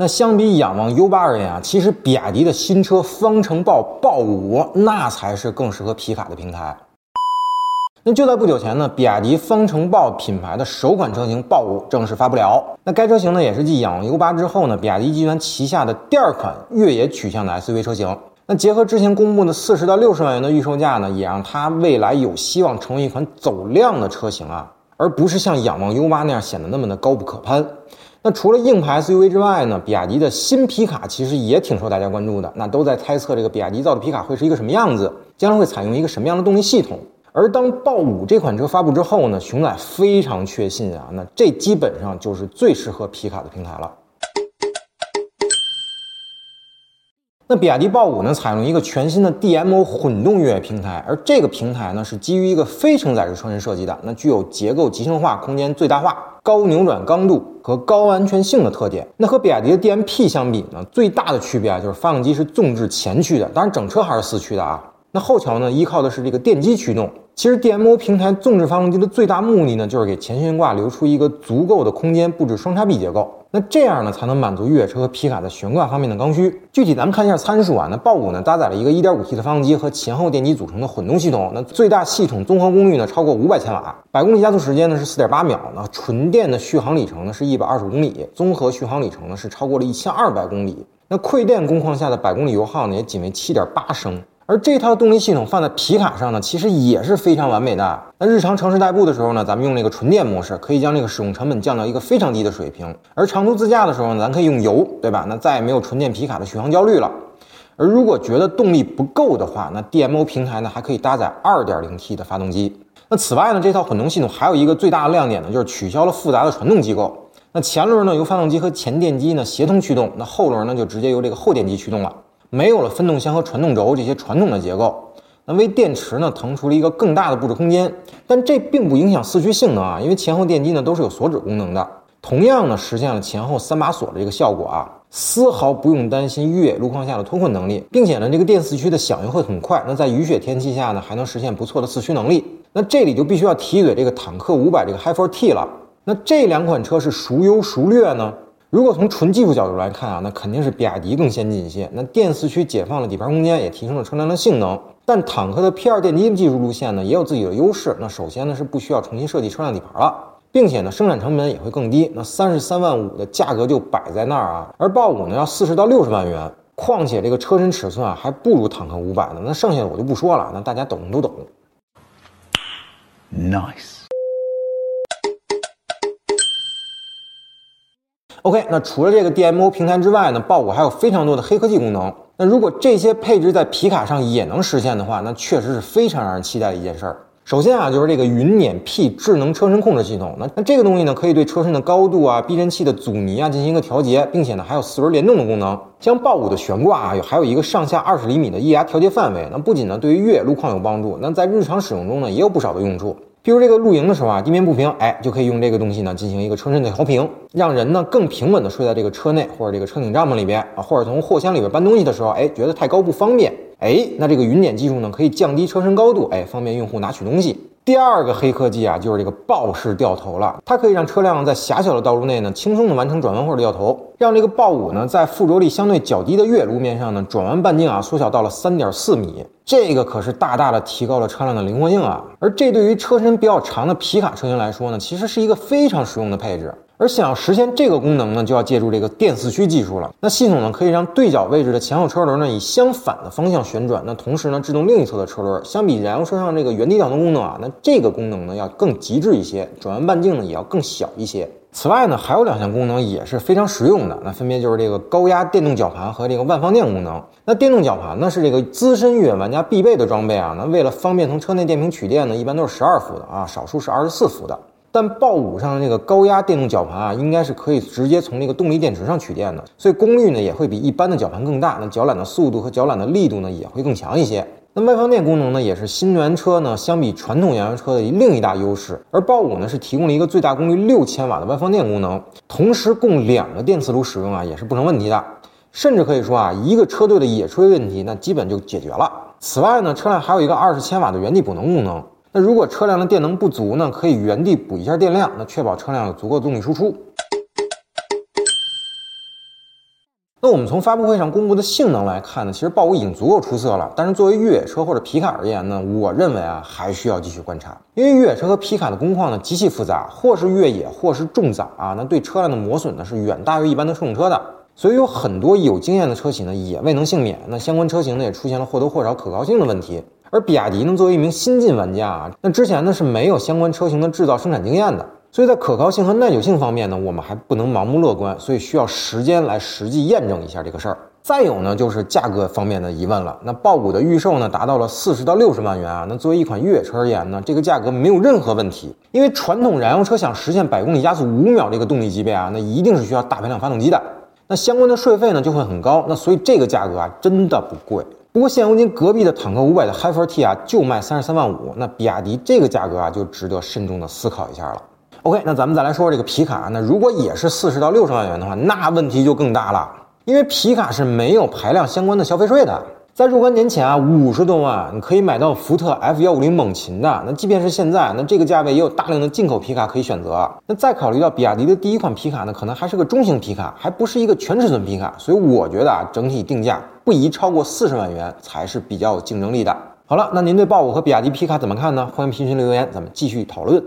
那相比仰望 U 八而言啊，其实比亚迪的新车方程豹豹五那才是更适合皮卡的平台。那就在不久前呢，比亚迪方程豹品牌的首款车型豹五正式发布了。那该车型呢，也是继仰望 U 八之后呢，比亚迪集团旗下的第二款越野取向的 SUV 车型。那结合之前公布的四十到六十万元的预售价呢，也让它未来有希望成为一款走量的车型啊，而不是像仰望 U 八那样显得那么的高不可攀。那除了硬派 SUV 之外呢，比亚迪的新皮卡其实也挺受大家关注的。那都在猜测这个比亚迪造的皮卡会是一个什么样子，将来会采用一个什么样的动力系统。而当豹五这款车发布之后呢，熊仔非常确信啊，那这基本上就是最适合皮卡的平台了。那比亚迪豹五呢，采用一个全新的 DMO 混动越野平台，而这个平台呢，是基于一个非承载式车身设计的，那具有结构集成化、空间最大化、高扭转刚度和高安全性的特点。那和比亚迪的 DMP 相比呢，最大的区别啊，就是发动机是纵置前驱的，当然整车还是四驱的啊。那后桥呢，依靠的是这个电机驱动。其实 DMO 平台纵置发动机的最大目的呢，就是给前悬挂留出一个足够的空间，布置双叉臂结构。那这样呢，才能满足越野车和皮卡在悬挂方面的刚需。具体咱们看一下参数啊。那豹五呢，搭载了一个 1.5T 的发动机和前后电机组成的混动系统。那最大系统综合功率呢，超过500千瓦，百公里加速时间呢是4.8秒。那纯电的续航里程呢是125公里，综合续航里程呢是超过了一千二百公里。那馈电工况下的百公里油耗呢，也仅为7.8升。而这套动力系统放在皮卡上呢，其实也是非常完美的。那日常城市代步的时候呢，咱们用那个纯电模式，可以将这个使用成本降到一个非常低的水平。而长途自驾的时候呢，咱可以用油，对吧？那再也没有纯电皮卡的续航焦虑了。而如果觉得动力不够的话，那 DMO 平台呢还可以搭载 2.0T 的发动机。那此外呢，这套混动系统还有一个最大的亮点呢，就是取消了复杂的传动机构。那前轮呢由发动机和前电机呢协同驱动，那后轮呢就直接由这个后电机驱动了。没有了分动箱和传动轴这些传统的结构，那为电池呢腾出了一个更大的布置空间，但这并不影响四驱性能啊，因为前后电机呢都是有锁止功能的，同样呢实现了前后三把锁的这个效果啊，丝毫不用担心越野路况下的脱困能力，并且呢这个电四驱的响应会很快，那在雨雪天气下呢还能实现不错的四驱能力，那这里就必须要提一嘴这个坦克五百这个 Hi4T 了，那这两款车是孰优孰劣呢？如果从纯技术角度来看啊，那肯定是比亚迪更先进一些。那电四驱解放了底盘空间，也提升了车辆的性能。但坦克的 P2 电机技术路线呢，也有自己的优势。那首先呢，是不需要重新设计车辆底盘了，并且呢，生产成本也会更低。那三十三万五的价格就摆在那儿啊。而豹五呢，要四十到六十万元，况且这个车身尺寸啊，还不如坦克五百呢。那剩下的我就不说了，那大家懂都懂。Nice。OK，那除了这个 DMO 平台之外呢，豹五还有非常多的黑科技功能。那如果这些配置在皮卡上也能实现的话，那确实是非常让人期待的一件事儿。首先啊，就是这个云辇 P 智能车身控制系统。那那这个东西呢，可以对车身的高度啊、避震器的阻尼啊进行一个调节，并且呢还有四轮联动的功能。将豹五的悬挂啊，有还有一个上下二十厘米的液压调节范围。那不仅呢对于越野路况有帮助，那在日常使用中呢也有不少的用处。比如这个露营的时候啊，地面不平，哎，就可以用这个东西呢进行一个车身的调平，让人呢更平稳的睡在这个车内或者这个车顶帐篷里边啊，或者从货箱里边搬东西的时候，哎，觉得太高不方便，哎，那这个云辇技术呢可以降低车身高度，哎，方便用户拿取东西。第二个黑科技啊，就是这个豹式掉头了，它可以让车辆在狭小的道路内呢轻松的完成转弯或者掉头，让这个豹五呢在附着力相对较低的越路面上呢转弯半径啊缩小到了三点四米，这个可是大大的提高了车辆的灵活性啊，而这对于车身比较长的皮卡车型来说呢，其实是一个非常实用的配置。而想要实现这个功能呢，就要借助这个电四驱技术了。那系统呢，可以让对角位置的前后车轮呢以相反的方向旋转，那同时呢制动另一侧的车轮。相比燃油车上这个原地调动功能啊，那这个功能呢要更极致一些，转弯半径呢也要更小一些。此外呢，还有两项功能也是非常实用的，那分别就是这个高压电动绞盘和这个万方电功能。那电动绞盘呢是这个资深越野玩家必备的装备啊。那为了方便从车内电瓶取电呢，一般都是十二伏的啊，少数是二十四伏的。但豹五上的那个高压电动绞盘啊，应该是可以直接从那个动力电池上取电的，所以功率呢也会比一般的绞盘更大，那绞缆的速度和绞缆的力度呢也会更强一些。那外放电功能呢，也是新能源车呢相比传统燃油车的另一大优势。而豹五呢是提供了一个最大功率六千瓦的外放电功能，同时供两个电磁炉使用啊也是不成问题的，甚至可以说啊一个车队的野炊问题那基本就解决了。此外呢，车辆还有一个二十千瓦的原地补能功能。那如果车辆的电能不足呢，可以原地补一下电量，那确保车辆有足够动力输出。那我们从发布会上公布的性能来看呢，其实豹五已经足够出色了。但是作为越野车或者皮卡而言呢，我认为啊还需要继续观察，因为越野车和皮卡的工况呢极其复杂，或是越野，或是重载啊，那对车辆的磨损呢是远大于一般的乘用车的。所以有很多有经验的车企呢也未能幸免，那相关车型呢也出现了或多或少可靠性的问题。而比亚迪呢作为一名新晋玩家啊，那之前呢是没有相关车型的制造生产经验的。所以在可靠性和耐久性方面呢，我们还不能盲目乐观，所以需要时间来实际验证一下这个事儿。再有呢，就是价格方面的疑问了。那豹五的预售呢，达到了四十到六十万元啊。那作为一款越野车而言呢，这个价格没有任何问题，因为传统燃油车想实现百公里加速五秒这个动力级别啊，那一定是需要大排量发动机的。那相关的税费呢就会很高。那所以这个价格啊，真的不贵。不过现如今隔壁的坦克五百的 h i f e r T 啊，就卖三十三万五。那比亚迪这个价格啊，就值得慎重的思考一下了。OK，那咱们再来说说这个皮卡。那如果也是四十到六十万元的话，那问题就更大了，因为皮卡是没有排量相关的消费税的。在若干年前啊，五十多万你可以买到福特 F 幺五零猛禽的。那即便是现在，那这个价位也有大量的进口皮卡可以选择。那再考虑到比亚迪的第一款皮卡呢，可能还是个中型皮卡，还不是一个全尺寸皮卡，所以我觉得啊，整体定价不宜超过四十万元才是比较有竞争力的。好了，那您对豹五和比亚迪皮卡怎么看呢？欢迎评论留言，咱们继续讨论。